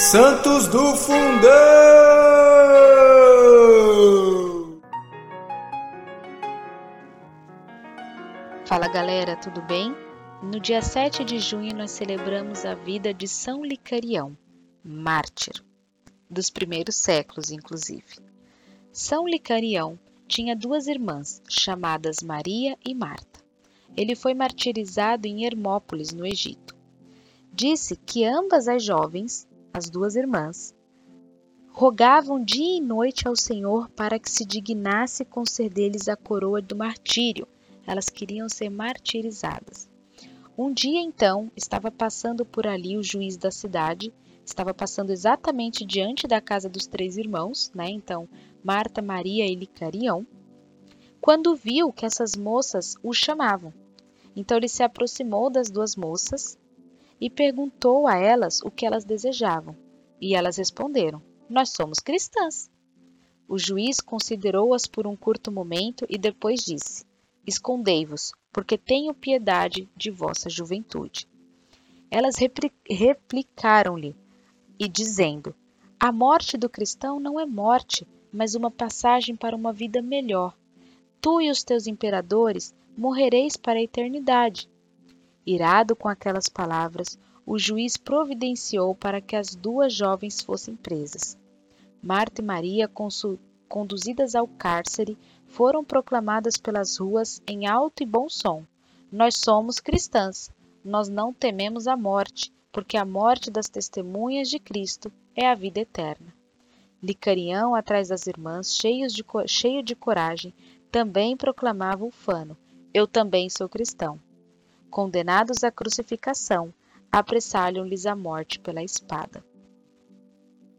Santos do Fundão! Fala galera, tudo bem? No dia 7 de junho nós celebramos a vida de São Licarião, mártir, dos primeiros séculos inclusive. São Licarião tinha duas irmãs, chamadas Maria e Marta. Ele foi martirizado em Hermópolis, no Egito. Disse que ambas as jovens as duas irmãs, rogavam dia e noite ao Senhor para que se dignasse conceder-lhes a coroa do martírio. Elas queriam ser martirizadas. Um dia, então, estava passando por ali o juiz da cidade, estava passando exatamente diante da casa dos três irmãos, né? Então, Marta, Maria e Licarião, quando viu que essas moças o chamavam. Então ele se aproximou das duas moças e perguntou a elas o que elas desejavam. E elas responderam: Nós somos cristãs. O juiz considerou-as por um curto momento e depois disse: Escondei-vos, porque tenho piedade de vossa juventude. Elas replicaram-lhe, e dizendo: A morte do cristão não é morte, mas uma passagem para uma vida melhor. Tu e os teus imperadores morrereis para a eternidade. Irado com aquelas palavras, o juiz providenciou para que as duas jovens fossem presas. Marta e Maria, conduzidas ao cárcere, foram proclamadas pelas ruas em alto e bom som: Nós somos cristãs, nós não tememos a morte, porque a morte das testemunhas de Cristo é a vida eterna. Licarião, atrás das irmãs, cheios de, cheio de coragem, também proclamava ufano: Eu também sou cristão condenados à crucificação, apressalham-lhes a morte pela espada.